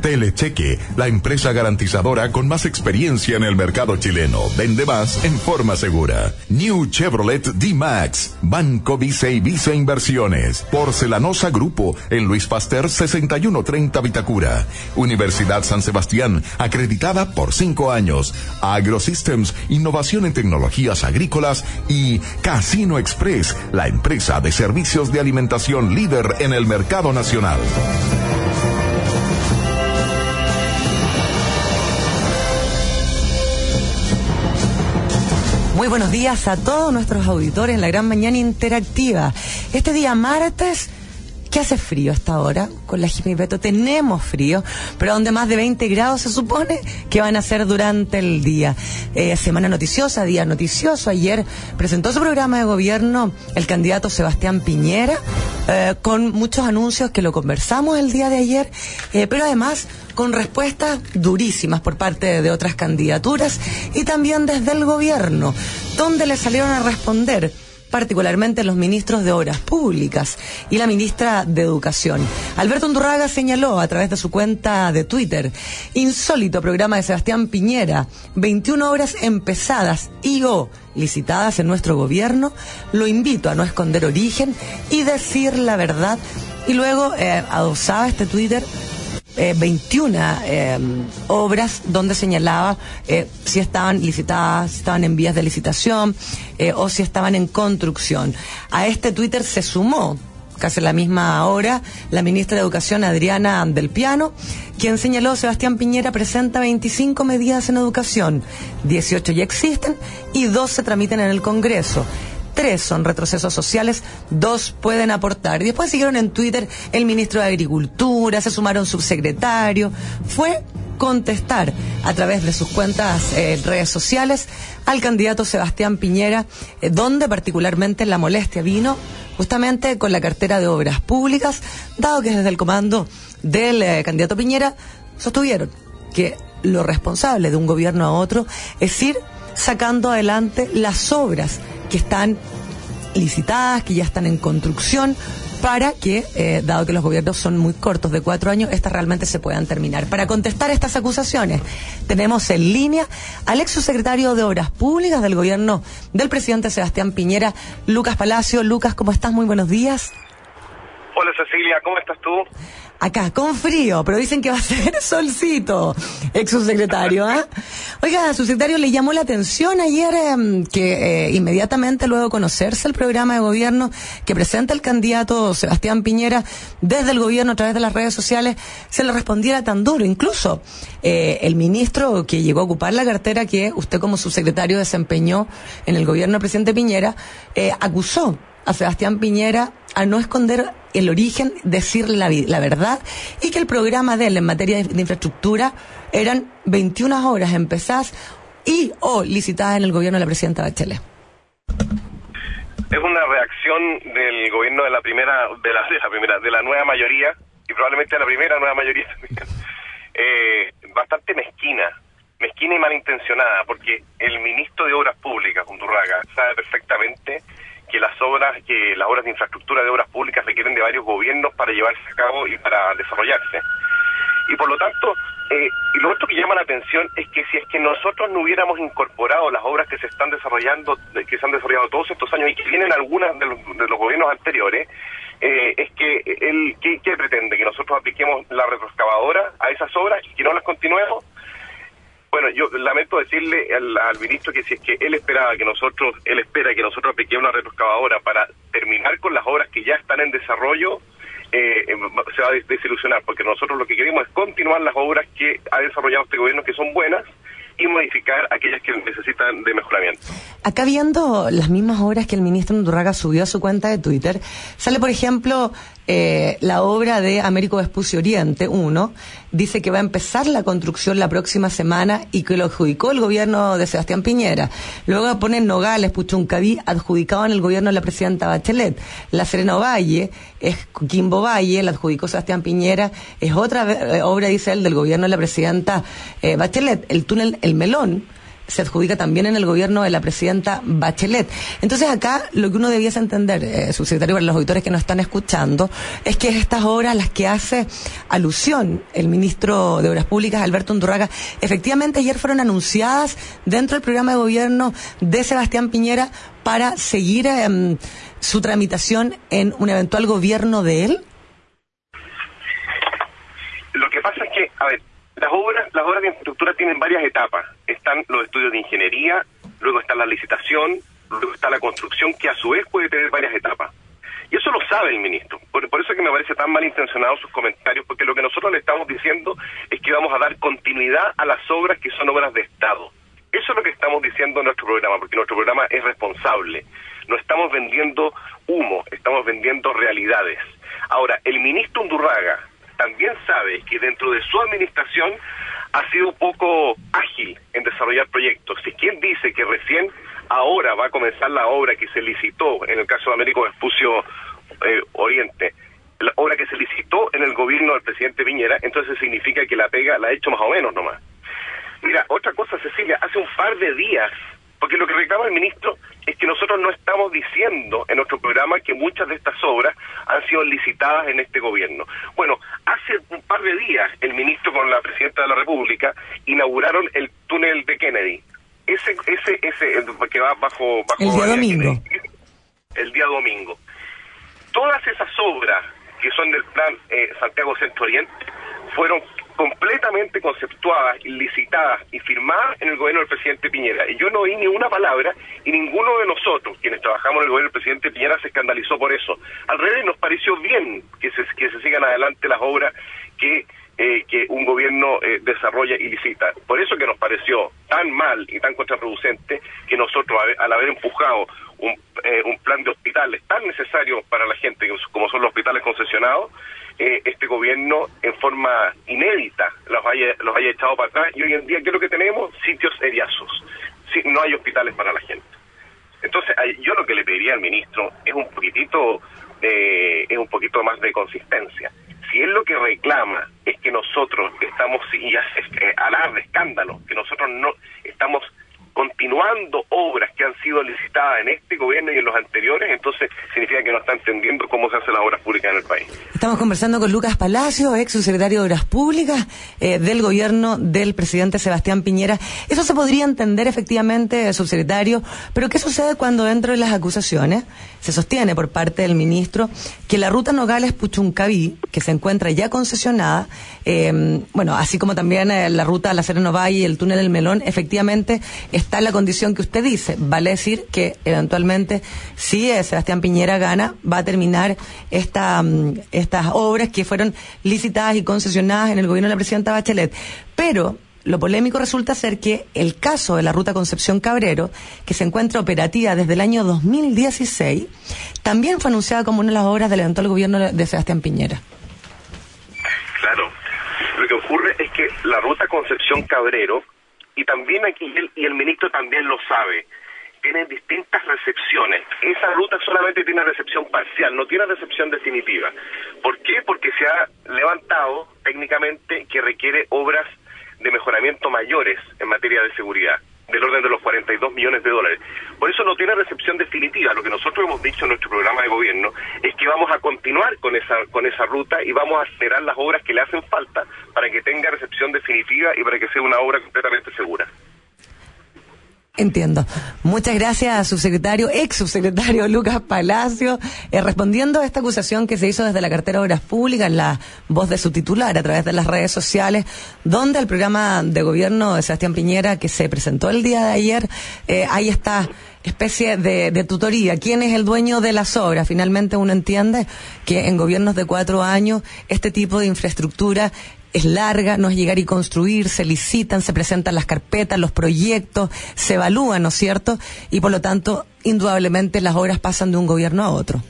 Telecheque, la empresa garantizadora con más experiencia en el mercado chileno. Vende más en forma segura. New Chevrolet D-Max. Banco Vice y Vice Inversiones. Porcelanosa Grupo en Luis Pasteur 6130 Vitacura. Universidad San Sebastián, acreditada por cinco años. AgroSystems, innovación en tecnologías agrícolas y Casino Express, la empresa de servicios de alimentación líder en el mercado nacional. Muy buenos días a todos nuestros auditores en la gran mañana interactiva. Este día martes, ¿qué hace frío hasta ahora? Con la Jimmy Beto tenemos frío, pero donde más de 20 grados se supone que van a ser durante el día. Eh, semana noticiosa, día noticioso. Ayer presentó su programa de gobierno el candidato Sebastián Piñera, eh, con muchos anuncios que lo conversamos el día de ayer, eh, pero además con respuestas durísimas por parte de otras candidaturas y también desde el gobierno, donde le salieron a responder particularmente los ministros de Obras Públicas y la ministra de Educación. Alberto Undurraga señaló a través de su cuenta de Twitter, insólito programa de Sebastián Piñera, 21 obras empezadas y o licitadas en nuestro gobierno, lo invito a no esconder origen y decir la verdad. Y luego eh, adosaba este Twitter 21 eh, obras donde señalaba eh, si estaban licitadas, si estaban en vías de licitación eh, o si estaban en construcción. A este Twitter se sumó casi a la misma hora, la ministra de Educación Adriana Del Piano, quien señaló Sebastián Piñera presenta 25 medidas en educación, 18 ya existen y 2 se tramitan en el Congreso tres son retrocesos sociales, dos pueden aportar. Y después siguieron en Twitter el ministro de Agricultura, se sumaron subsecretario. Fue contestar a través de sus cuentas eh, redes sociales al candidato Sebastián Piñera, eh, donde particularmente la molestia vino justamente con la cartera de obras públicas, dado que desde el comando del eh, candidato Piñera sostuvieron que lo responsable de un gobierno a otro es ir sacando adelante las obras que están licitadas, que ya están en construcción, para que, eh, dado que los gobiernos son muy cortos, de cuatro años, estas realmente se puedan terminar. Para contestar estas acusaciones, tenemos en línea al ex subsecretario de Obras Públicas del gobierno del presidente Sebastián Piñera, Lucas Palacio. Lucas, ¿cómo estás? Muy buenos días. Hola Cecilia, ¿cómo estás tú? Acá, con frío, pero dicen que va a ser solcito, ex subsecretario, ¿ah? Oiga, subsecretario, le llamó la atención ayer em, que eh, inmediatamente luego de conocerse el programa de gobierno que presenta el candidato Sebastián Piñera desde el gobierno a través de las redes sociales, se le respondiera tan duro. Incluso eh, el ministro que llegó a ocupar la cartera que usted como subsecretario desempeñó en el gobierno del presidente Piñera, eh, acusó a Sebastián Piñera a no esconder el origen, decir la, la verdad y que el programa de él en materia de, infraestructura eran 21 horas empezadas y o licitadas en el gobierno de la presidenta Bachelet. Es una reacción del gobierno de la primera, de la, primera, de la nueva mayoría y probablemente de la primera nueva mayoría eh, bastante mezquina, mezquina y malintencionada, porque el ministro de Obras Públicas, Undurraga, sabe perfectamente que las obras, que las obras de infraestructura de obras públicas requieren de varios gobiernos para llevarse a cabo y para desarrollarse. Y por lo tanto, eh, y lo otro que llama la atención es que si es que nosotros no hubiéramos incorporado las obras que se están desarrollando, que se han desarrollado todos estos años y que vienen algunas de los, de los gobiernos anteriores, eh, es que él, ¿qué, pretende? Que nosotros apliquemos la retroexcavadora a esas obras y que no las continuemos. Bueno, yo lamento decirle al, ministro que si es que él esperaba que nosotros, él espera que nosotros apliquemos una retroexcavadora para terminar con las obras que ya están en desarrollo, eh, em, se va a desilusionar, porque nosotros lo que queremos es continuar las obras que ha desarrollado este gobierno, que son buenas, y modificar aquellas que necesitan de mejoramiento. Acá viendo las mismas obras que el ministro Undurraga subió a su cuenta de Twitter, sale por ejemplo eh, la obra de Américo Vespucio Oriente 1 dice que va a empezar la construcción la próxima semana y que lo adjudicó el gobierno de Sebastián Piñera. Luego ponen Nogales, Puchuncaví, adjudicado en el gobierno de la presidenta Bachelet. La Serena Valle es Quimbo Valle, la adjudicó Sebastián Piñera, es otra eh, obra, dice él, del gobierno de la presidenta eh, Bachelet. El túnel El Melón, se adjudica también en el gobierno de la presidenta Bachelet. Entonces acá lo que uno debiese entender, eh, subsecretario, para los auditores que nos están escuchando, es que estas obras las que hace alusión el ministro de Obras Públicas, Alberto Undurraga, efectivamente ayer fueron anunciadas dentro del programa de gobierno de Sebastián Piñera para seguir em, su tramitación en un eventual gobierno de él. Lo que pasa es que, a ver, las obras, las obras de infraestructura tienen varias etapas. Están los estudios de ingeniería, luego está la licitación, luego está la construcción, que a su vez puede tener varias etapas. Y eso lo sabe el ministro. Por, eso es que me parece tan malintencionado sus comentarios, porque lo que nosotros le estamos diciendo es que vamos a dar continuidad a las obras que son obras de Estado. Eso es lo que estamos diciendo en nuestro programa, porque nuestro programa es responsable. No estamos vendiendo humo, estamos vendiendo realidades. Ahora, el ministro Undurraga, también sabe que dentro de su administración ha sido poco ágil en desarrollar proyectos. Si quien dice que recién ahora va a comenzar la obra que se licitó, en el caso de Américo Vespucio eh, Oriente, la obra que se licitó en el gobierno del presidente Viñera, entonces significa que la pega la ha hecho más o menos nomás. Mira, otra cosa, Cecilia, hace un par de días porque lo que reclama el ministro es que nosotros no estamos diciendo en nuestro programa que muchas de estas obras han sido licitadas en este gobierno. Bueno, hace un par de días el ministro con la presidenta de la República inauguraron el túnel de Kennedy. Ese, ese, ese que va bajo, bajo el día domingo. El día domingo. Todas esas obras que son del plan eh, Santiago Centro Oriente fueron completamente conceptuadas, licitadas y firmadas en el gobierno del presidente Piñera. Y yo no oí ni una palabra y ninguno de nosotros, quienes trabajamos en el gobierno del presidente Piñera, se escandalizó por eso. Al revés, nos pareció bien que se, sigan adelante las obras que eh, que un gobierno eh, desarrolla y licita. Por eso que nos pareció tan mal y tan contraproducente que nosotros, al haber empujado un, eh, un plan de hospitales tan necesario para la gente como son los hospitales concesionados, eh, este gobierno en forma inédita los haya, los haya echado para atrás y hoy en día, ¿qué es lo que tenemos? Sitios heriazos. no hay hospitales para la gente. Entonces, yo lo que le pediría al ministro es un poquitito, eh, es un poquito más de consistencia. Si él lo que reclama es que nosotros estamos, y hace eh, alarde, escándalo, que nosotros no estamos continuando obras que han sido licitadas en este gobierno y en los anteriores, entonces significa que no está entendiendo cómo se hacen las obras públicas en el país. Estamos conversando con Lucas Palacio, ex subsecretario de Obras Públicas eh, del gobierno del presidente Sebastián Piñera. Eso se podría entender efectivamente, subsecretario, pero ¿qué sucede cuando dentro de las acusaciones se sostiene por parte del ministro que la ruta Nogales-Puchuncaví, que se encuentra ya concesionada, eh, bueno, así como también eh, la ruta La Serena Valle y el túnel del Melón, efectivamente está en la condición que usted dice. Vale decir que eventualmente, si eh, Sebastián Piñera gana, va a terminar esta, mm, estas obras que fueron licitadas y concesionadas en el gobierno de la presidenta Bachelet. Pero lo polémico resulta ser que el caso de la ruta Concepción Cabrero, que se encuentra operativa desde el año 2016, también fue anunciada como una de las obras del eventual gobierno de Sebastián Piñera. Claro. Lo que ocurre es que la ruta Concepción Cabrero y también aquí, y el, ministro también lo sabe, tienen distintas recepciones. Esa ruta solamente tiene recepción parcial, no tiene recepción definitiva. ¿Por qué? Porque se ha levantado técnicamente que requiere obras de mejoramiento mayores en materia de seguridad del orden de los 42 millones de dólares. Por eso no tiene recepción definitiva. Lo que nosotros hemos dicho en nuestro programa de gobierno es que vamos a continuar con esa, con esa ruta y vamos a acelerar las obras que le hacen falta para que tenga recepción definitiva y para que sea una obra completamente segura. Entiendo. Muchas gracias, subsecretario, ex subsecretario Lucas Palacio, eh, respondiendo a esta acusación que se hizo desde la cartera de Obras Públicas, la voz de su titular, a través de las redes sociales, donde el programa de gobierno de Sebastián Piñera, que se presentó el día de ayer, eh, hay esta especie de, de, tutoría. ¿Quién es el dueño de las obras? Finalmente uno entiende que en gobiernos de cuatro años este tipo de infraestructura es larga, no es llegar y construir, se licitan, se presentan las carpetas, los proyectos, se evalúan, ¿no es cierto? Y por lo tanto, indudablemente las obras pasan de un gobierno a otro.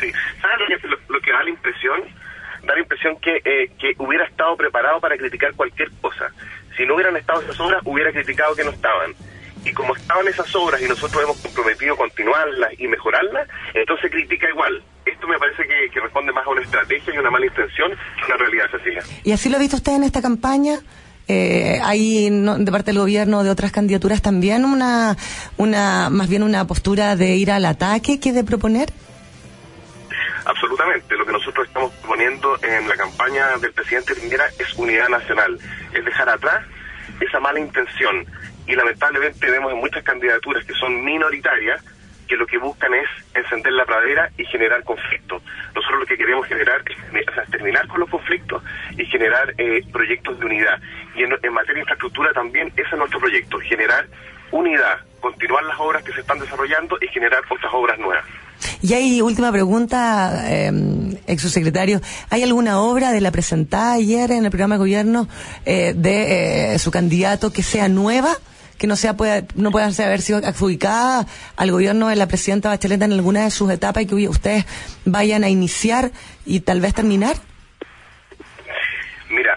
Sí, ¿sabes lo que, porque da la impresión, da la impresión que, eh, que hubiera estado preparado para criticar cualquier cosa. Si no hubieran estado esas obras, hubiera criticado que no estaban. Y como estaban esas obras y nosotros hemos comprometido continuarlas y mejorarlas, entonces critica igual. Esto me parece que, que responde más a una estrategia y una mala intención que a una realidad, Cecilia. ¿Y así lo ha visto usted en esta campaña? Eh, hay no, de parte del gobierno de otras candidaturas también una una más bien una postura de ir al ataque que de proponer Absolutamente. Lo que nosotros estamos proponiendo en la campaña del presidente Piñera es unidad nacional, es dejar atrás esa mala intención. Y lamentablemente vemos en muchas candidaturas que son minoritarias que lo que buscan es encender la pradera y generar conflictos. Nosotros lo que queremos generar es, terminar con los conflictos y generar eh, proyectos de unidad. Y en, materia de infraestructura también ese es nuestro proyecto, generar unidad, continuar las obras que se están desarrollando y generar otras obras nuevas. Y hay última pregunta, eh, ex subsecretario. ¿Hay alguna obra de la presentada ayer en el programa de gobierno eh, de eh, su candidato que sea nueva? Que no sea pueda, no pueda haber sido adjudicada al gobierno de la presidenta Bachelet en alguna de sus etapas y que ustedes vayan a iniciar y tal vez terminar? Mira,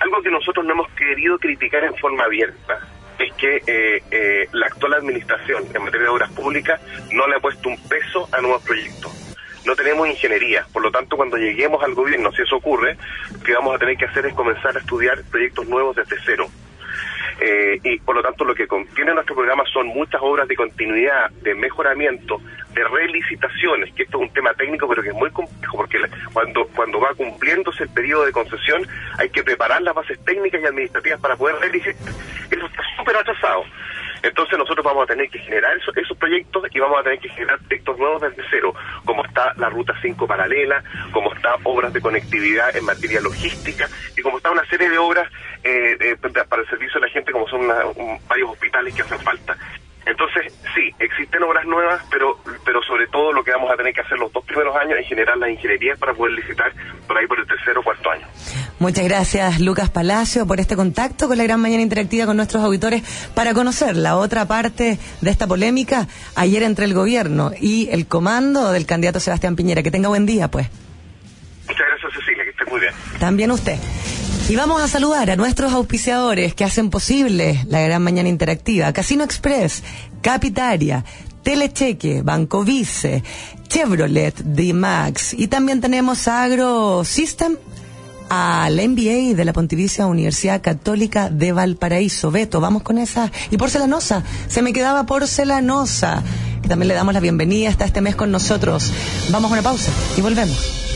algo que nosotros no hemos querido criticar en forma abierta es que eh, eh, la actual administración en materia de obras públicas no le ha puesto un peso a nuevos proyectos. No tenemos ingeniería, por lo tanto cuando lleguemos al gobierno, si eso ocurre, lo que vamos a tener que hacer es comenzar a estudiar proyectos nuevos desde cero. Eh, y por lo tanto lo que contiene nuestro programa son muchas obras de continuidad, de mejoramiento, de relicitaciones, que esto es un tema técnico pero que es muy complejo porque cuando, cuando va cumpliéndose el periodo de concesión hay que preparar las bases técnicas y administrativas para poder relicitar. Eso está súper atrasado. Entonces nosotros vamos a tener que generar esos, proyectos y vamos a tener que generar proyectos nuevos desde cero, como está la Ruta 5 paralela, como está obras de conectividad en materia logística y como está una serie de obras eh, para el servicio de la gente, como son varios hospitales que hacen falta. Entonces, sí, existen obras nuevas, pero pero sobre todo lo que vamos a tener que hacer los dos primeros años es generar las ingenierías para poder licitar por ahí por el tercero o cuarto año. Muchas gracias, Lucas Palacio, por este contacto con la Gran Mañana Interactiva con nuestros auditores para conocer la otra parte de esta polémica ayer entre el gobierno y el comando del candidato Sebastián Piñera. Que tenga buen día, pues. Muchas gracias, Cecilia, que esté muy bien. También usted. Y vamos a saludar a nuestros auspiciadores que hacen posible la gran mañana interactiva. Casino Express, Capitaria, Telecheque, Banco Vice, Chevrolet, D-Max y también tenemos Agro System al MBA de la Pontificia Universidad Católica de Valparaíso. Beto, vamos con esa. Y porcelanosa, se me quedaba porcelanosa. Que también le damos la bienvenida hasta este mes con nosotros. Vamos a una pausa y volvemos.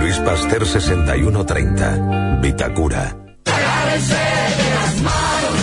Luis Pasteur 6130. Vitacura.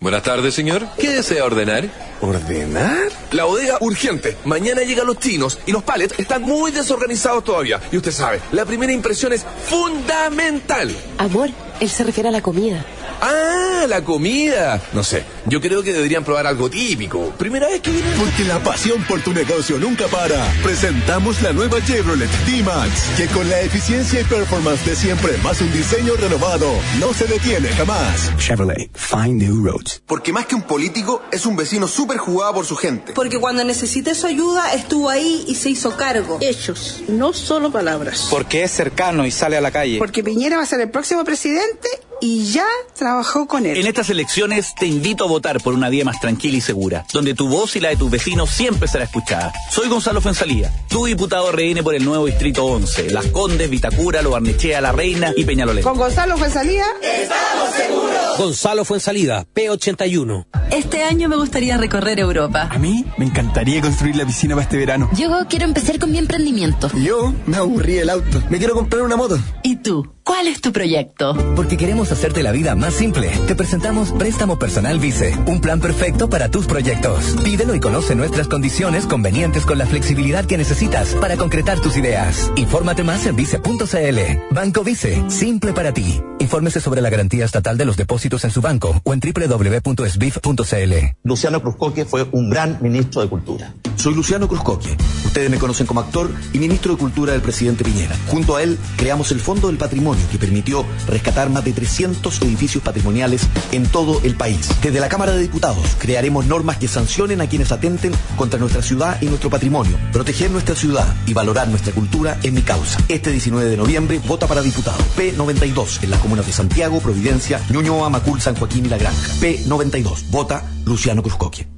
Buenas tardes, señor. ¿Qué desea ordenar? ¿Ordenar? La bodega urgente. Mañana llegan los chinos y los palets están muy desorganizados todavía. Y usted sabe, la primera impresión es fundamental. Amor, él se refiere a la comida. Ah, la comida. No sé, yo creo que deberían probar algo típico. Primera vez que vienen. Porque la pasión por tu negocio nunca para. Presentamos la nueva Chevrolet D-Max, que con la eficiencia y performance de siempre, más un diseño renovado, no se detiene jamás. Chevrolet, find new roads. Porque más que un político, es un vecino súper jugado por su gente. Porque cuando necesité su ayuda, estuvo ahí y se hizo cargo. Hechos, no solo palabras. Porque es cercano y sale a la calle. Porque Piñera va a ser el próximo presidente y ya trabajó con él. En estas elecciones te invito a votar por una vía más tranquila y segura, donde tu voz y la de tus vecinos siempre será escuchada. Soy Gonzalo Fuenzalía, tu diputado RN por el nuevo Distrito 11, Las Condes, Vitacura, Lo Barnechea, La Reina y Peñalolén. Con Gonzalo Fuenzalía, estamos seguros. Gonzalo Fuenzalida, P81. Este año me gustaría recorrer Europa. A mí me encantaría construir la piscina para este verano. Yo quiero empezar con mi emprendimiento. Yo me aburrí el auto. Me quiero comprar una moto. ¿Y tú? ¿Cuál es tu proyecto? Porque queremos hacerte la vida más simple. Te presentamos Préstamo Personal Vice, un plan perfecto para tus proyectos. Pídelo y conoce nuestras condiciones convenientes con la flexibilidad que necesitas para concretar tus ideas. Infórmate más en vice.cl. Banco Vice, simple para ti. Infórmese sobre la garantía estatal de los depósitos en su banco o en www.sbif.cl. Luciano Cruzcoque fue un gran ministro de Cultura. Soy Luciano Cruzcoque. Ustedes me conocen como actor y ministro de Cultura del presidente Piñera. Junto a él creamos el Fondo del Patrimonio que permitió rescatar más de 300 edificios patrimoniales en todo el país. Desde la Cámara de Diputados crearemos normas que sancionen a quienes atenten contra nuestra ciudad y nuestro patrimonio. Proteger nuestra ciudad y valorar nuestra cultura es mi causa. Este 19 de noviembre vota para diputado. P92 en las comunas de Santiago, Providencia, Ñuñoa, Macul, San Joaquín y La Granja. P92. Vota Luciano Cruzcoque.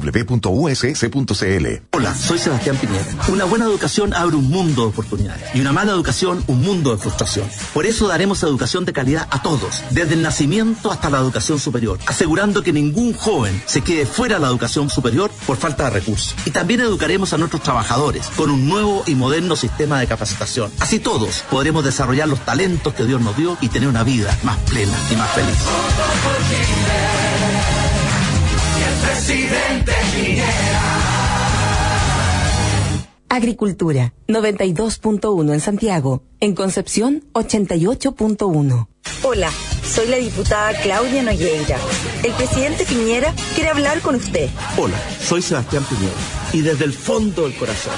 www.uss.cl. Hola, soy Sebastián Piñera. Una buena educación abre un mundo de oportunidades y una mala educación un mundo de frustración. Por eso daremos educación de calidad a todos, desde el nacimiento hasta la educación superior, asegurando que ningún joven se quede fuera de la educación superior por falta de recursos. Y también educaremos a nuestros trabajadores con un nuevo y moderno sistema de capacitación. Así todos podremos desarrollar los talentos que Dios nos dio y tener una vida más plena y más feliz presidente Agricultura, 92.1 en Santiago. En Concepción, 88.1. Hola, soy la diputada Claudia Nogueira. El presidente Piñera quiere hablar con usted. Hola, soy Sebastián Piñera. Y desde el fondo del corazón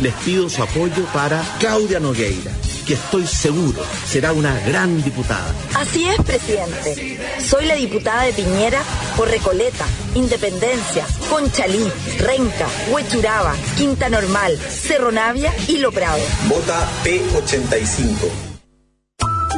les pido su apoyo para Claudia Nogueira que estoy seguro será una gran diputada. Así es, presidente. Soy la diputada de Piñera por Recoleta, Independencia, Conchalí, Renca, Huechuraba, Quinta Normal, Cerro Navia y Lo Prado. Vota P85.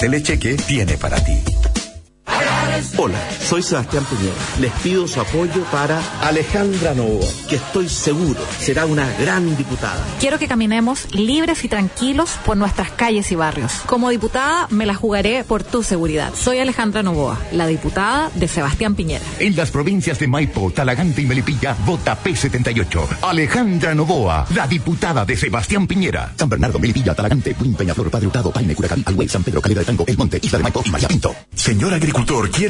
Telecheque tiene para ti. Hola, soy Sebastián Piñera. Les pido su apoyo para Alejandra Novoa, que estoy seguro será una gran diputada. Quiero que caminemos libres y tranquilos por nuestras calles y barrios. Como diputada me la jugaré por tu seguridad. Soy Alejandra Novoa, la diputada de Sebastián Piñera. En las provincias de Maipo, Talagante y Melipilla, vota P78. Alejandra Novoa, la diputada de Sebastián Piñera. San Bernardo, Melipilla, Talagante, Purín, Peñaflor, Padre Hurtado, Paine, Curacaví, Alhuey, San Pedro, Calera de Tango, El Monte, Isla de Maipo y María Pinto. Señor agricultor, ¿quiere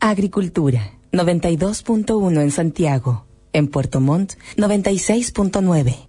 Agricultura, 92.1 en Santiago. En Puerto Montt, 96.9.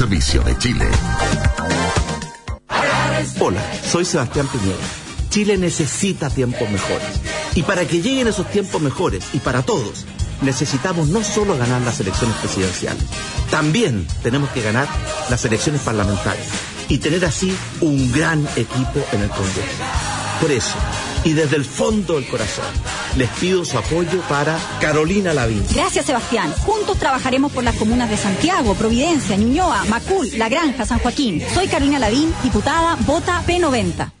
de Chile. Hola, soy Sebastián Piñera. Chile necesita tiempos mejores. Y para que lleguen esos tiempos mejores, y para todos, necesitamos no solo ganar las elecciones presidenciales, también tenemos que ganar las elecciones parlamentarias y tener así un gran equipo en el Congreso. Por eso, y desde el fondo del corazón, les pido su apoyo para Carolina Lavín. Gracias, Sebastián. Juntos trabajaremos por las comunas de Santiago, Providencia, Ñuñoa, Macul, La Granja, San Joaquín. Soy Carolina Lavín, diputada, vota P90.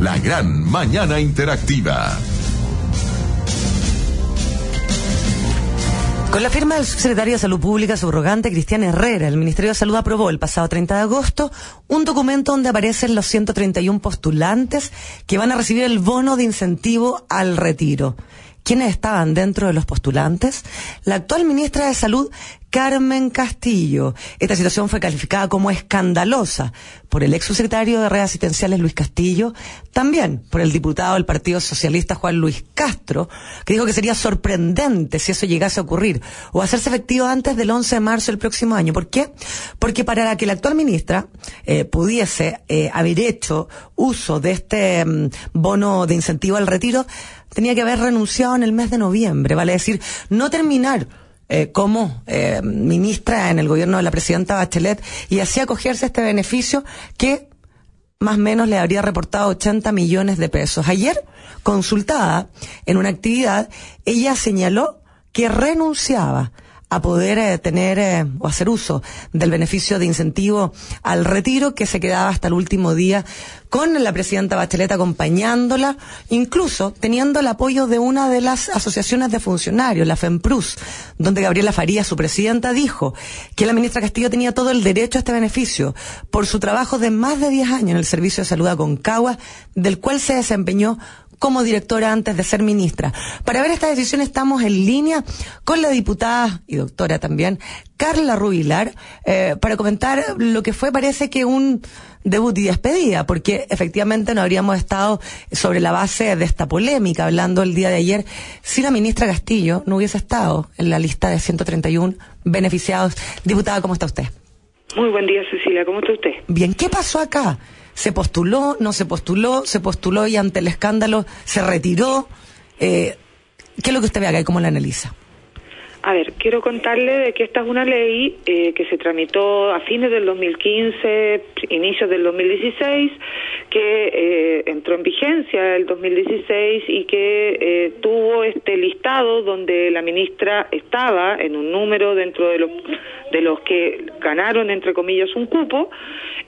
La Gran Mañana Interactiva. Con la firma del subsecretario de Salud Pública subrogante Cristian Herrera, el Ministerio de Salud aprobó el pasado 30 de agosto un documento donde aparecen los 131 postulantes que van a recibir el bono de incentivo al retiro. ¿Quiénes estaban dentro de los postulantes? La actual ministra de Salud, Carmen Castillo. Esta situación fue calificada como escandalosa por el ex subsecretario de redes asistenciales Luis Castillo, también por el diputado del Partido Socialista Juan Luis Castro, que dijo que sería sorprendente si eso llegase a ocurrir o hacerse efectivo antes del 11 de marzo del próximo año. ¿Por qué? Porque para que la actual ministra eh, pudiese eh, haber hecho uso de este mm, bono de incentivo al retiro, tenía que haber renunciado en el mes de noviembre, vale decir, no terminar eh, como eh, ministra en el gobierno de la presidenta Bachelet y así acogerse a este beneficio que más o menos le habría reportado 80 millones de pesos. Ayer, consultada en una actividad, ella señaló que renunciaba a poder eh, tener eh, o hacer uso del beneficio de incentivo al retiro que se quedaba hasta el último día con la presidenta Bachelet acompañándola, incluso teniendo el apoyo de una de las asociaciones de funcionarios, la FEMPRUS, donde Gabriela Faría, su presidenta, dijo que la ministra Castillo tenía todo el derecho a este beneficio por su trabajo de más de 10 años en el Servicio de Salud a Concagua, del cual se desempeñó como directora antes de ser ministra. Para ver esta decisión estamos en línea con la diputada y doctora también, Carla Rubilar, eh, para comentar lo que fue, parece que un debut y despedida, porque efectivamente no habríamos estado sobre la base de esta polémica, hablando el día de ayer, si la ministra Castillo no hubiese estado en la lista de 131 beneficiados. Diputada, ¿cómo está usted? Muy buen día, Cecilia. ¿Cómo está usted? Bien, ¿qué pasó acá? Se postuló, no se postuló, se postuló y ante el escándalo se retiró. Eh, ¿Qué es lo que usted ve acá y cómo la analiza? A ver, quiero contarle de que esta es una ley eh, que se tramitó a fines del 2015, inicios del 2016, que eh, entró en vigencia el 2016 y que eh, tuvo este listado donde la ministra estaba en un número dentro de los de los que ganaron entre comillas un cupo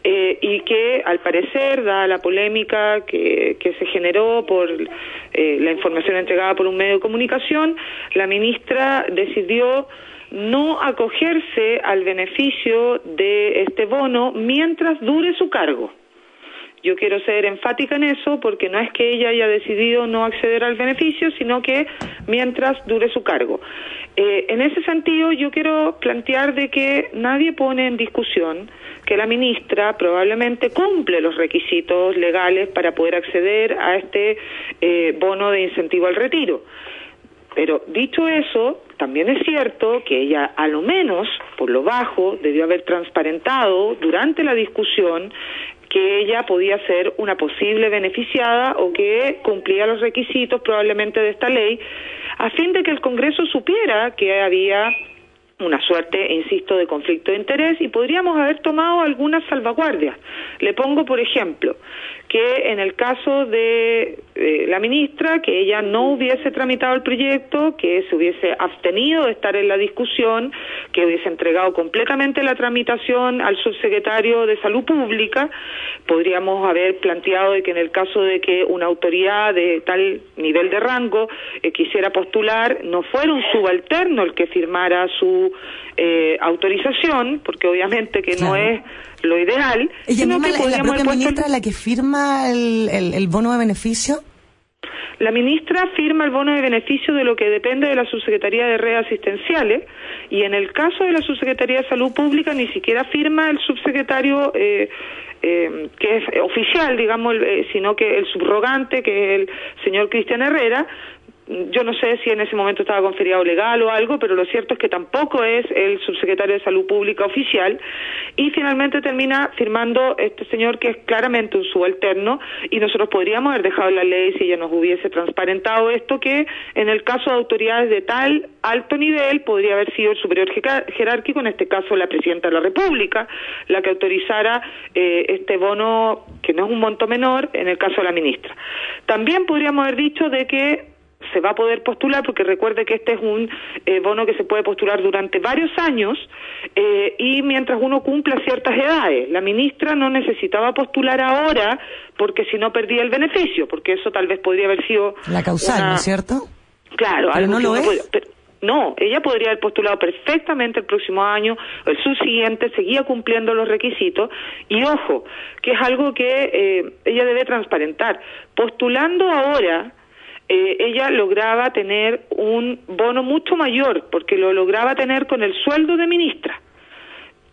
y que al parecer da la polémica que, que se generó por la información entregada por un medio de comunicación, la ministra decidió decidió no acogerse al beneficio de este bono mientras dure su cargo. Yo quiero ser enfática en eso porque no es que ella haya decidido no acceder al beneficio, sino que mientras dure su cargo. Eh, en ese sentido, yo quiero plantear de que nadie pone en discusión que la ministra probablemente cumple los requisitos legales para poder acceder a este eh, bono de incentivo al retiro. Pero dicho eso, también es cierto que ella, a lo menos, por lo bajo, debió haber transparentado durante la discusión que ella podía ser una posible beneficiada o que cumplía los requisitos probablemente de esta ley, a fin de que el Congreso supiera que había una suerte, insisto, de conflicto de interés y podríamos haber tomado algunas salvaguardias. Le pongo, por ejemplo, que en el caso de eh, la ministra, que ella no hubiese tramitado el proyecto, que se hubiese abstenido de estar en la discusión, que hubiese entregado completamente la tramitación al subsecretario de Salud Pública, podríamos haber planteado de que en el caso de que una autoridad de tal nivel de rango eh, quisiera postular, no fuera un subalterno el que firmara su eh, autorización, porque obviamente que no es lo ideal. ¿Ella sino misma, que la, propia ministra, la que firma el, el- el bono de beneficio? La ministra firma el bono de beneficio de lo que depende de la Subsecretaría de Redes Asistenciales y en el caso de la Subsecretaría de Salud Pública ni siquiera firma el subsecretario eh, eh, que es oficial, digamos, el- eh, sino que el subrogante, que es el señor Cristian Herrera, yo no sé si en ese momento estaba con feriado legal o algo, pero lo cierto es que tampoco es el subsecretario de Salud Pública oficial. Y finalmente termina firmando este señor que es claramente un subalterno y nosotros podríamos haber dejado la ley si ella nos hubiese transparentado esto, que en el caso de autoridades de tal alto nivel podría haber sido el superior jerárquico, en este caso la presidenta de la República, la que autorizara eh, este bono, que no es un monto menor, en el caso de la ministra. También podríamos haber dicho de que se va a poder postular, porque recuerde que este es un eh, bono que se puede postular durante varios años eh, y mientras uno cumpla ciertas edades. La ministra no necesitaba postular ahora porque si no perdía el beneficio, porque eso tal vez podría haber sido La causal, una- ¿no es cierto? Claro, Pero algo no lo es. pero- no, ella podría haber postulado perfectamente el próximo año, el subsiguiente, seguía cumpliendo los requisitos y ojo, que es algo que eh, ella debe transparentar. Postulando ahora, eh, ella lograba tener un bono mucho mayor, porque lo lograba tener con el sueldo de ministra.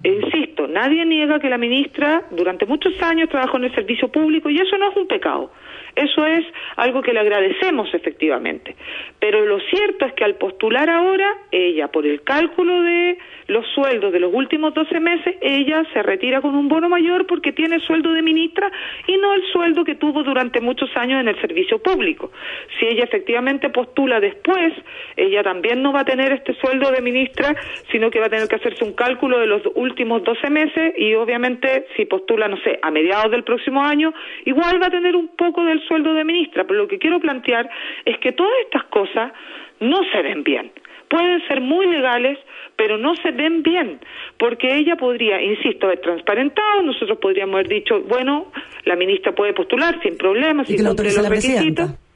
Insisto, nadie niega que la ministra durante muchos años trabajó en el servicio público y eso no es un pecado. Eso es algo que le agradecemos efectivamente. Pero lo cierto es que al postular ahora, ella, por el cálculo de los sueldos de los últimos 12 meses, ella se retira con un bono mayor porque tiene sueldo de ministra y no el sueldo que tuvo durante muchos años en el servicio público. Si ella efectivamente postula después, ella también no va a tener este sueldo de ministra, sino que va a tener que hacerse un cálculo de los últimos 12 meses y obviamente si postula, no sé, a mediados del próximo año, igual va a tener un poco del sueldo de ministra. Pero lo que quiero plantear es que todas estas cosas no se ven bien. Pueden ser muy legales, pero no se ven bien, porque ella podría, insisto, haber transparentado, nosotros podríamos haber dicho, bueno, la ministra puede postular sin problemas, Y si que lo cumple autorice los la requisitos. presidenta.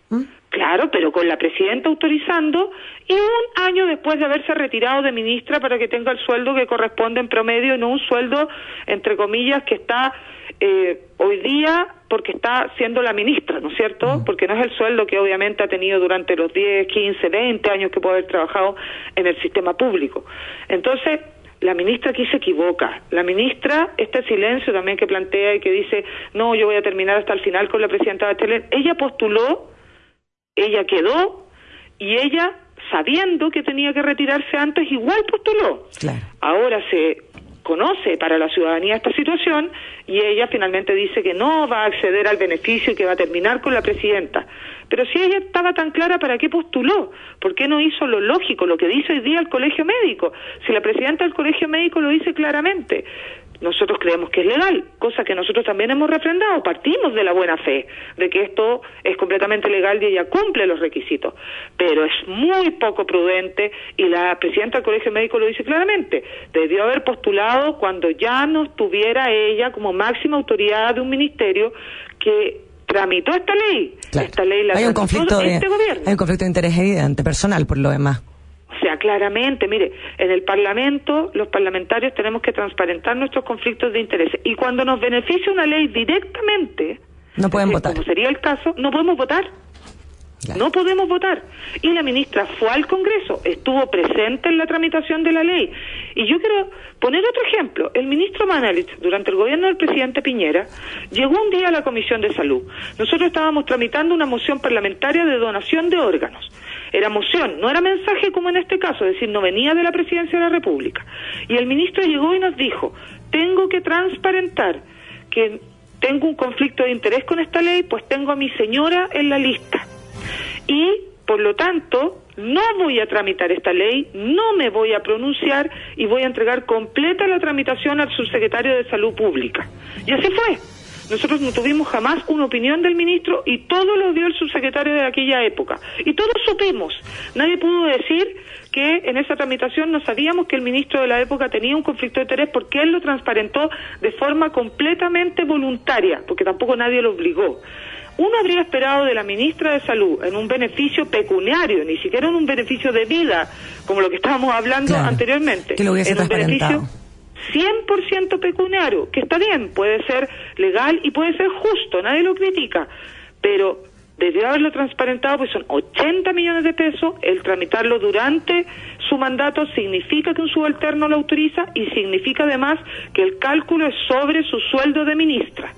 Claro, pero con la presidenta autorizando y un año después de haberse retirado de ministra para que tenga el sueldo que corresponde en promedio no un sueldo, entre comillas, que está eh, hoy día porque está siendo la ministra, ¿no es cierto? Porque no es el sueldo que obviamente ha tenido durante los 10, 15, 20 años que puede haber trabajado en el sistema público. Entonces, la ministra aquí se equivoca. La ministra, este silencio también que plantea y que dice, no, yo voy a terminar hasta el final con la presidenta Bachelet, ella postuló ella quedó y ella, sabiendo que tenía que retirarse antes, igual postuló. Ahora se conoce para la ciudadanía esta situación y ella finalmente dice que no va a acceder al beneficio y que va a terminar con la presidenta. Pero si ella estaba tan clara, ¿para qué postuló? ¿Por qué no hizo lo lógico, lo que dice hoy día el colegio médico? Si la presidenta del colegio médico lo dice claramente, nosotros creemos que es legal, cosa que nosotros también hemos refrendado. Partimos de la buena fe, de que esto es completamente legal y ella cumple los requisitos. Pero es muy poco prudente y la presidenta del Colegio Médico lo dice claramente. Debió haber postulado cuando ya no estuviera ella como máxima autoridad de un ministerio que tramitó esta ley. Esta ley la Hay un conflicto de, este gobierno. hay un conflicto de interés evidente, personal por lo demás. Claramente, mire, en el Parlamento los parlamentarios tenemos que transparentar nuestros conflictos de interés y cuando nos beneficia una ley directamente, no pueden decir, votar. como sería el caso, no podemos votar. No podemos votar. Y la ministra fue al Congreso, estuvo presente en la tramitación de la ley. Y yo quiero poner otro ejemplo. El ministro Manalich, durante el gobierno del presidente Piñera, llegó un día a la Comisión de Salud. Nosotros estábamos tramitando una moción parlamentaria de donación de órganos. Era moción, no era mensaje como en este caso, es decir, no venía de la presidencia de la República. Y el ministro llegó y nos dijo, tengo que transparentar que tengo un conflicto de interés con esta ley, pues tengo a mi señora en la lista y por lo tanto no voy a tramitar esta ley, no me voy a pronunciar y voy a entregar completa la tramitación al subsecretario de Salud Pública. Y así fue. Nosotros no tuvimos jamás una opinión del ministro y todo lo dio el subsecretario de aquella época. Y todos supimos. Nadie pudo decir que en esa tramitación no sabíamos que el ministro de la época tenía un conflicto de interés porque él lo transparentó de forma completamente voluntaria, porque tampoco nadie lo obligó. Uno habría esperado de la ministra de Salud en un beneficio pecuniario, ni siquiera en un beneficio de vida, como lo que estábamos hablando Claro, anteriormente. que lo hubiese en un transparentado. beneficio 100% pecuniario, que está bien, puede ser legal y puede ser justo, nadie lo critica, pero debió haberlo transparentado, pues son 80 millones de pesos, el tramitarlo durante su mandato significa que un subalterno lo autoriza y significa además que el cálculo es sobre su sueldo de ministra.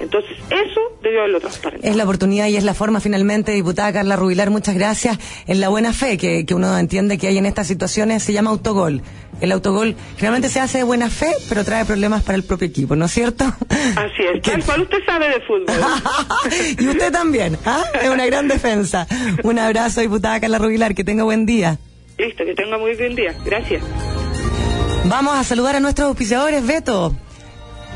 Entonces, eso debió haberlo transparentado. Es la oportunidad y es la forma finalmente, diputada Carla Rubilar, muchas gracias. En la buena fe que, que uno entiende que hay en estas situaciones se llama autogol. El autogol generalmente se hace de buena fe, pero trae problemas para el propio equipo, ¿no es cierto? Así es, tal cual usted sabe de fútbol. y usted también, ¿ah? Es una gran defensa. Un abrazo, diputada Carla Rubilar, que tenga buen día. Listo, que tenga muy buen día. Gracias. Vamos a saludar a nuestros auspiciadores, Beto.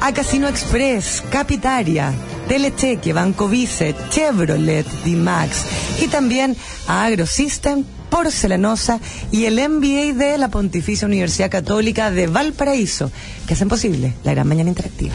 A Casino Express, Capitaria, Telecheque, Banco Vice, Chevrolet, D-Max y también a AgroSystem, Porcelanosa y el MBA de la Pontificia Universidad Católica de Valparaíso, que hacen posible la gran mañana interactiva.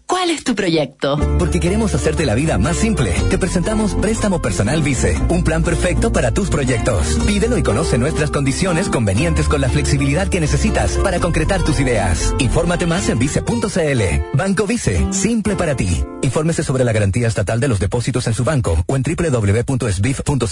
¿Cuál es tu proyecto? Porque queremos hacerte la vida más simple. Te presentamos Préstamo Personal Vice, un plan perfecto para tus proyectos. Pídelo y conoce nuestras condiciones convenientes con la flexibilidad que necesitas para concretar tus ideas. Infórmate más en vice.cl. Banco Vice, simple para ti. Infórmese sobre la garantía estatal de los depósitos en su banco o en www.sbif.cl.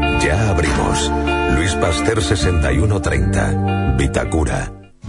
Ya abrimos. Luis Pasteur 6130, Vitacura.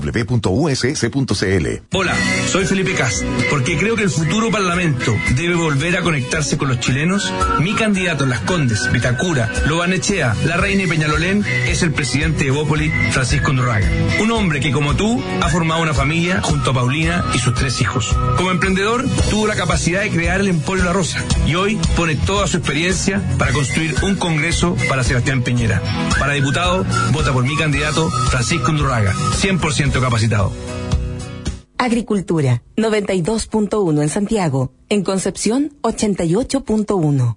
www.uss.cl. Hola, soy Felipe Cast. Porque creo que el futuro Parlamento debe volver a conectarse con los chilenos. Mi candidato en Las Condes, Vitacura, Lobanechea, La Reina y Peñalolén es el presidente de Bópoli, Francisco Ndurraga. Un hombre que, como tú, ha formado una familia junto a Paulina y sus tres hijos. Como emprendedor, tuvo la capacidad de crear el Emporio La Rosa y hoy pone toda su experiencia para construir un congreso para Sebastián Piñera. Para diputado, vota por mi candidato, Francisco Ndurraga, 100% capacitado. Agricultura, 92.1 en Santiago. En Concepción, 88.1.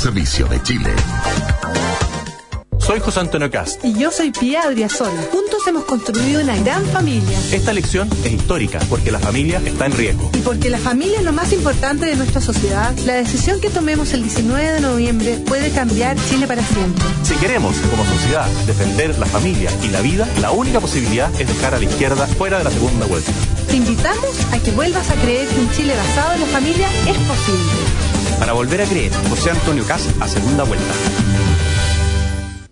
servicio de Chile. Soy José Antonio Cast. Y yo soy Pía Adriasol. Juntos hemos construido una gran familia. Esta elección es histórica porque la familia está en riesgo. Y porque la familia es lo más importante de nuestra sociedad, la decisión que tomemos el 19 de noviembre puede cambiar Chile para siempre. Si queremos, como sociedad, defender la familia y la vida, la única posibilidad es dejar a la izquierda fuera de la segunda vuelta. Te invitamos a que vuelvas a creer que un Chile basado en la familia es posible. Para volver a creer, José Antonio Cast a segunda vuelta.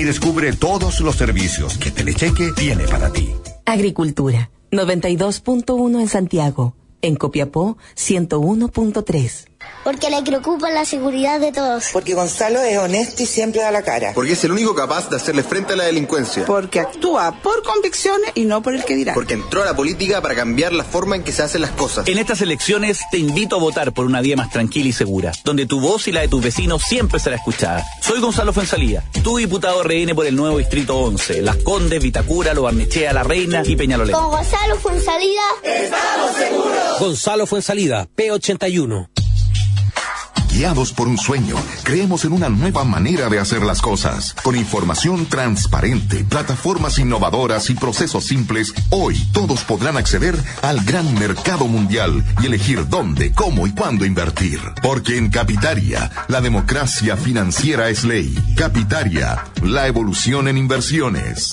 y descubre todos los servicios que Telecheque tiene para ti. Agricultura, 92.1 en Santiago. En Copiapó, 101.3. Porque le preocupa la seguridad de todos. Porque Gonzalo es honesto y siempre da la cara. Porque es el único capaz de hacerle frente a la delincuencia. Porque actúa por convicciones y no por el que dirá. Porque entró a la política para cambiar la forma en que se hacen las cosas. En estas elecciones te invito a votar por una vía más tranquila y segura, donde tu voz y la de tus vecinos siempre será escuchada. Soy Gonzalo Fuensalía, tu diputado RN por el nuevo Distrito 11, Las Condes, Vitacura, Lo Barnechea, La Reina y Peñalolén. Con Gonzalo Fuensalida, estamos seguros. Gonzalo Fuensalida, P81. Guiados por un sueño, creemos en una nueva manera de hacer las cosas. Con información transparente, plataformas innovadoras y procesos simples, hoy todos podrán acceder al gran mercado mundial y elegir dónde, cómo y cuándo invertir. Porque en Capitaria, la democracia financiera es ley. Capitaria, la evolución en inversiones.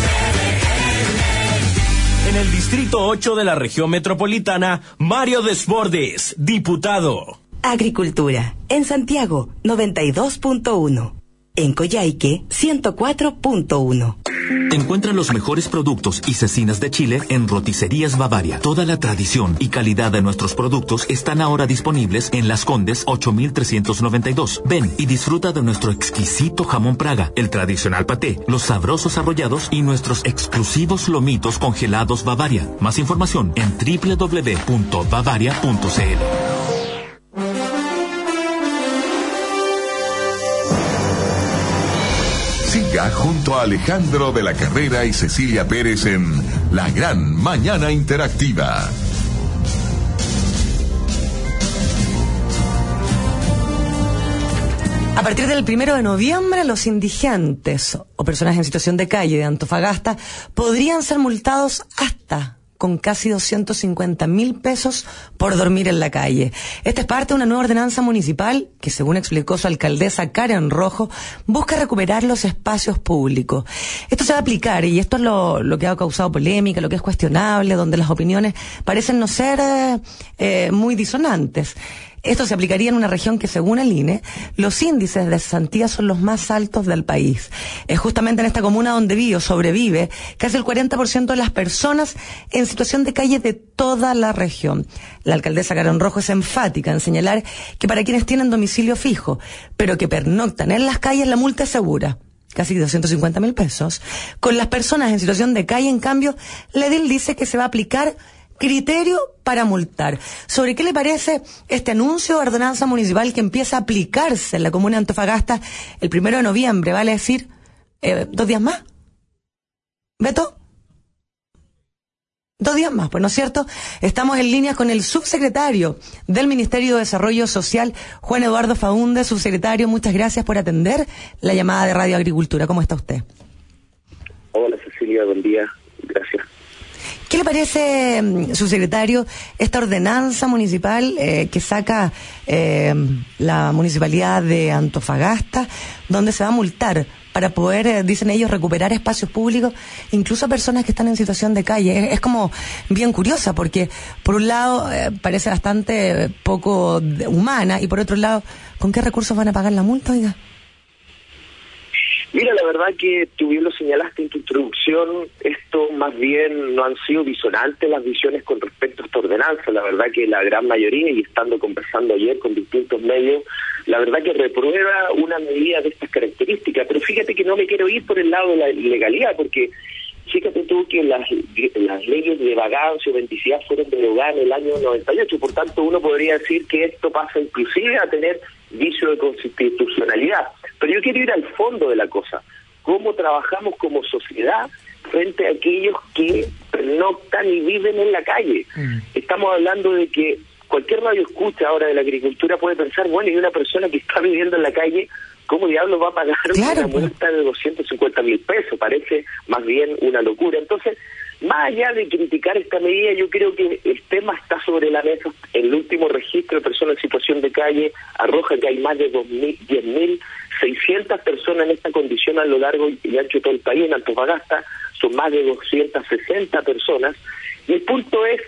En el Distrito 8 de la región metropolitana, Mario Desbordes, diputado. Agricultura. En Santiago, 92.1. En Coyhaique, 104.1. Encuentra los mejores productos y cecinas de Chile en Roticerías Bavaria. Toda la tradición y calidad de nuestros productos están ahora disponibles en Las Condes 8392. Ven y disfruta de nuestro exquisito jamón Praga, el tradicional paté, los sabrosos arrollados y nuestros exclusivos lomitos congelados Bavaria. Más información en www.bavaria.cl. Junto a Alejandro de la Carrera y Cecilia Pérez en La Gran Mañana Interactiva. A partir del primero de noviembre, los indigentes o personas en situación de calle de Antofagasta podrían ser multados hasta con casi 250 mil pesos por dormir en la calle. Esta es parte de una nueva ordenanza municipal que, según explicó su alcaldesa Karen Rojo, busca recuperar los espacios públicos. Esto se va a aplicar y esto es lo, lo que ha causado polémica, lo que es cuestionable, donde las opiniones parecen no ser eh, eh muy disonantes. Esto se aplicaría en una región que, según el INE, los índices de cesantía son los más altos del país. Es justamente en esta comuna donde vive o sobrevive casi el 40% de las personas en situación de calle de toda la región. La alcaldesa Carón Rojo es enfática en señalar que para quienes tienen domicilio fijo, pero que pernoctan en las calles, la multa es segura casi 250 mil pesos. Con las personas en situación de calle, en cambio, la EDIL dice que se va a aplicar criterio para multar. ¿Sobre qué le parece este anuncio de ordenanza municipal que empieza a aplicarse en la comuna de Antofagasta el primero de noviembre? ¿Vale decir eh, dos días más? ¿Beto? Dos días más, pues no es cierto. Estamos en línea con el subsecretario del Ministerio de Desarrollo Social, Juan Eduardo Faunde. Subsecretario, muchas gracias por atender la llamada de Radio Agricultura. ¿Cómo está usted? Hola Cecilia, buen día. Gracias. ¿Qué le parece, mm, su secretario, esta ordenanza municipal eh, que saca eh, la municipalidad de Antofagasta, donde se va a multar para poder, eh, dicen ellos, recuperar espacios públicos, incluso a personas que están en situación de calle? Es, como bien curiosa, porque por un lado parece bastante poco humana y por otro lado, ¿con qué recursos van a pagar la multa, oiga? Mira, la verdad que tú bien lo señalaste en tu introducción, esto más bien no han sido disonantes las visiones con respecto a esta ordenanza. La verdad que la gran mayoría, y estando conversando ayer con distintos medios, la verdad que reprueba una medida de estas características. Pero fíjate que no me quiero ir por el lado de la ilegalidad, porque fíjate tú que las, las leyes de vagancia o venticidad fueron derogadas en el año 98, por tanto uno podría decir que esto pasa inclusive a tener vicio de constitucionalidad. Pero yo quiero ir al fondo de la cosa. ¿Cómo trabajamos como sociedad frente a aquellos que noctan y viven en la calle? Mm. Estamos hablando de que cualquier radio escucha ahora de la agricultura puede pensar, bueno, y una persona que está viviendo en la calle, ¿cómo diablos va a pagar una pues. multa de 250 mil pesos? Parece más bien una locura. Entonces, más allá de criticar esta medida, yo creo que el tema está sobre la mesa. El último registro de personas en situación de calle arroja que hay más de 10.600 personas en esta condición a lo largo y ancho de todo el país. En Antofagasta son más de 260 personas. Y el punto es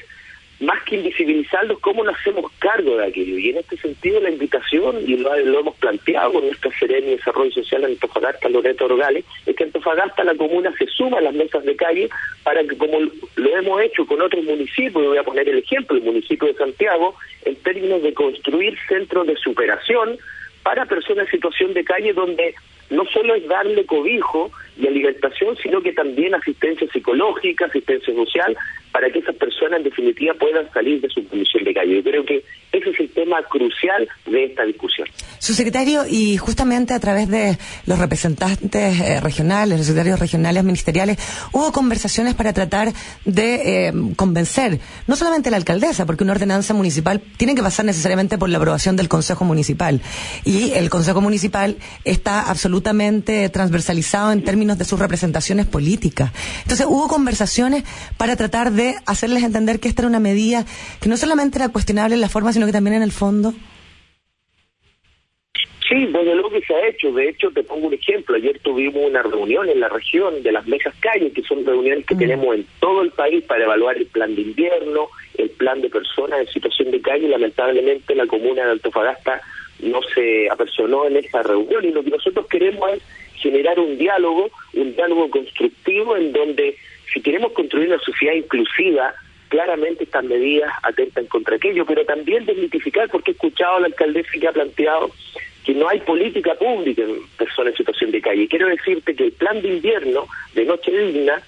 más que invisibilizarlos, cómo nos hacemos cargo de aquello. Y en este sentido la invitación, y lo, hemos planteado con nuestra Serena y Desarrollo Social en Antofagasta, Loreto Orgales, es que Antofagasta, la comuna, se suma a las mesas de calle para que, como lo hemos hecho con otros municipios, voy a poner el ejemplo, el municipio de Santiago, en términos de construir centros de superación para personas en situación de calle donde no solo es darle cobijo y alimentación, sino que también asistencia psicológica, asistencia social, para que esas personas en definitiva puedan salir de su condición de calle. Yo creo que ese tema crucial de esta discusión. Su secretario, y justamente a través de los representantes eh, regionales, los secretarios regionales ministeriales, hubo conversaciones para tratar de eh, convencer, no solamente a la alcaldesa, porque una ordenanza municipal tiene que pasar necesariamente por la aprobación del Consejo Municipal. Y el Consejo Municipal está absolutamente transversalizado en términos de sus representaciones políticas. Entonces hubo conversaciones para tratar de hacerles entender que esta era una medida que no solamente era cuestionable en la forma, sino que también en el fondo? Sí, desde luego que se ha hecho. De hecho, te pongo un ejemplo. Ayer tuvimos una reunión en la región de las mesas calles, que son reuniones que mm. tenemos en todo el país para evaluar el plan de invierno, el plan de personas en situación de calle. Lamentablemente, la comuna de Antofagasta no se apersonó en esa reunión y lo que nosotros queremos es generar un diálogo, un diálogo constructivo en donde si queremos construir una sociedad inclusiva, claramente estas medidas atentan contra aquello, pero también desmitificar, porque he escuchado a la alcaldesa que ha planteado que no hay política pública en personas en situación de calle. Quiero decirte que el plan de invierno de Noche Digna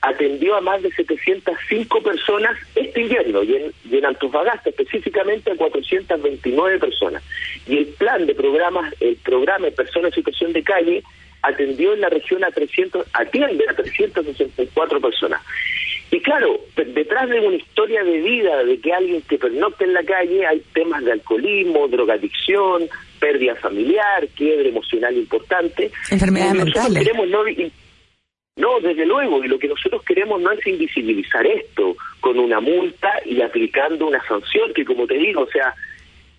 atendió a más de 705 personas este invierno y en, y Antofagasta específicamente a 429 personas. Y el plan de programas, el programa de personas en situación de calle atendió en la región a 300, atiende a 364 personas. Y claro, detrás de una historia de vida de que alguien que pernocta en la calle hay temas de alcoholismo, drogadicción, pérdida familiar, quiebre emocional importante. Enfermedades mentales. Queremos no, no, desde luego, y lo que nosotros queremos no es invisibilizar esto con una multa y aplicando una sanción que, como te digo, o sea,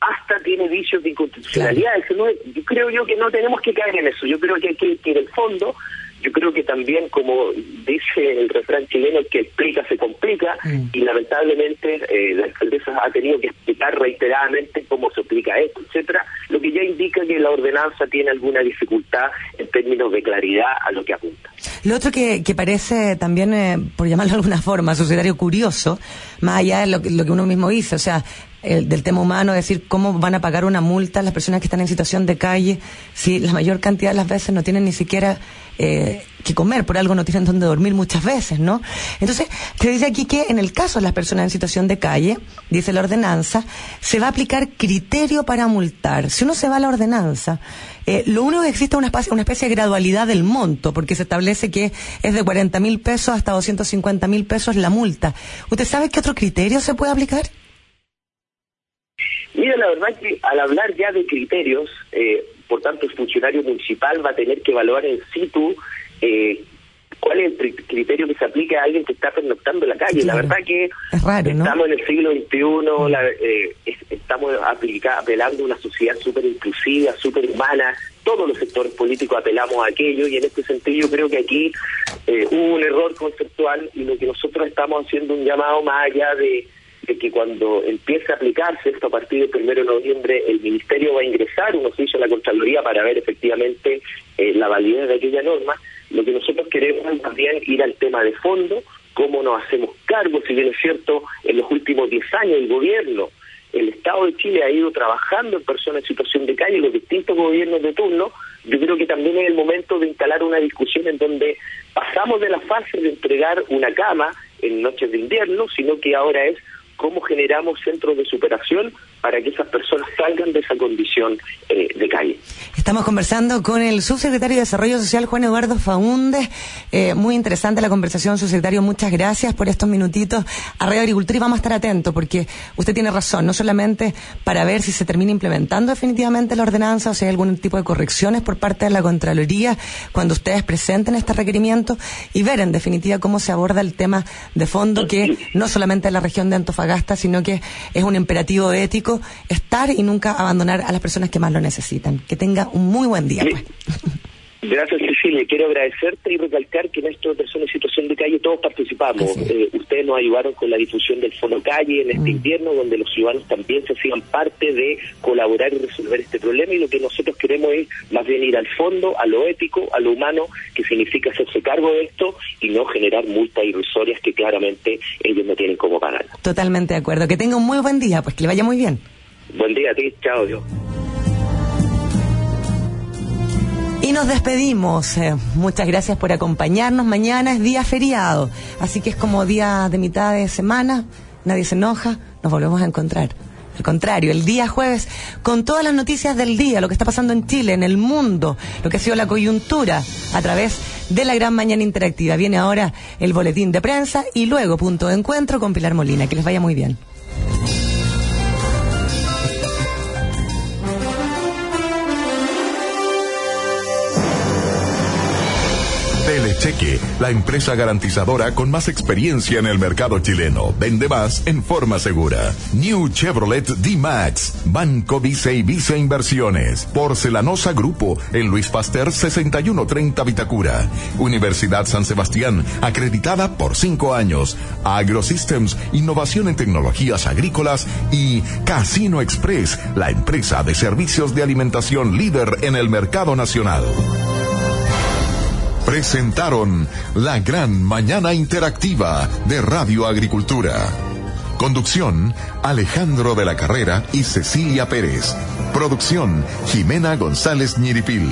hasta tiene vicios de inconstitucionalidad. Eso no yo creo yo que no tenemos que caer en eso. Yo creo que hay que, que en el fondo yo creo que también, como dice el refrán chileno, el que explica se complica, Mm. y lamentablemente eh, la alcaldesa ha tenido que explicar reiteradamente cómo se aplica esto, etcétera, lo que ya indica que la ordenanza tiene alguna dificultad en términos de claridad a lo que apunta. Lo otro que, que parece también, eh, por llamarlo de alguna forma, sucedario curioso, más allá de lo, que- lo que uno mismo dice, o sea, el, del tema humano, es decir, cómo van a pagar una multa las personas que están en situación de calle si la mayor cantidad de las veces no tienen ni siquiera eh, que comer, por algo no tienen donde dormir muchas veces, ¿no? Entonces, se dice aquí que en el caso de las personas en situación de calle, dice la ordenanza, se va a aplicar criterio para multar. Si uno se va a la ordenanza, eh, lo único que existe es una especie, una especie de gradualidad del monto, porque se establece que es de 40 mil pesos hasta 250 mil pesos la multa. ¿Usted sabe qué otro criterio se puede aplicar? Mira, la verdad que al hablar ya de criterios, eh, por tanto el funcionario municipal va a tener que evaluar en situ eh, cuál es el criterio que se aplica a alguien que está pernoctando en la calle. La verdad que Es raro, ¿no? estamos en el siglo XXI, la- eh, es- estamos aplica- apelando a una sociedad súper inclusiva, súper humana, todos los sectores políticos apelamos a aquello y en este sentido yo creo que aquí eh, hubo un error conceptual y lo que nosotros estamos haciendo un llamado más allá de que cuando empiece a aplicarse esto a partir del primero de noviembre, el Ministerio va a ingresar un oficio a la Contraloría para ver efectivamente eh, la validez de aquella norma. Lo que nosotros queremos es también ir al tema de fondo, cómo nos hacemos cargo, si bien es cierto, en los últimos 10 años el gobierno, el Estado de Chile ha ido trabajando en personas en situación de calle, los distintos gobiernos de turno, yo creo que también es el momento de instalar una discusión en donde pasamos de la fase de entregar una cama en noches de invierno, sino que ahora es cómo generamos centros de superación para que esas personas salgan de esa condición eh, de calle. Estamos conversando con el subsecretario de Desarrollo Social, Juan Eduardo Faúndez. Eh, muy interesante la conversación, subsecretario. Muchas gracias por estos minutitos a Radio Agricultura y vamos a estar atentos porque usted tiene razón, no solamente para ver si se termina implementando definitivamente la ordenanza o si hay algún tipo de correcciones por parte de la Contraloría cuando ustedes presenten este requerimiento y ver en definitiva cómo se aborda el tema de fondo que no solamente en la región de Antofagasta, sino que es un imperativo ético estar y nunca abandonar a las personas que más lo necesitan. Que tenga un muy buen día. Pues. Gracias, Cecilia. Quiero agradecerte y recalcar que en esto de personas en situación de calle todos participamos. Eh, ustedes nos ayudaron con la difusión del Fono Calle en este invierno, donde los ciudadanos también se hacían parte de colaborar y resolver este problema. Y lo que nosotros queremos es más bien ir al fondo, a lo ético, a lo humano, que significa hacerse cargo de esto y no generar multas irrisorias que claramente ellos no tienen cómo pagar. Totalmente de acuerdo. Que tenga un muy buen día, pues que le vaya muy bien. Buen día a ti. Chao, Dios. Y nos despedimos. Eh, muchas gracias por acompañarnos. Mañana es día feriado, así que es como día de mitad de semana. Nadie se enoja, nos volvemos a encontrar. Al contrario, el día jueves, con todas las noticias del día, lo que está pasando en Chile, en el mundo, lo que ha sido la coyuntura, a través de la gran mañana interactiva. Viene ahora el boletín de prensa y luego punto de encuentro con Pilar Molina. Que les vaya muy bien. Telecheque, la empresa garantizadora con más experiencia en el mercado chileno. Vende más en forma segura. New Chevrolet D-Max, Banco Vice y Vice Inversiones, Porcelanosa Grupo, en Luis Pasteur 6130 Vitacura. Universidad San Sebastián, acreditada por cinco años. AgroSystems, innovación en tecnologías agrícolas y Casino Express, la empresa de servicios de alimentación líder en el mercado nacional. Presentaron la gran mañana interactiva de Radio Agricultura. Conducción, Alejandro de la Carrera y Cecilia Pérez. Producción, Jimena González Ñiripil.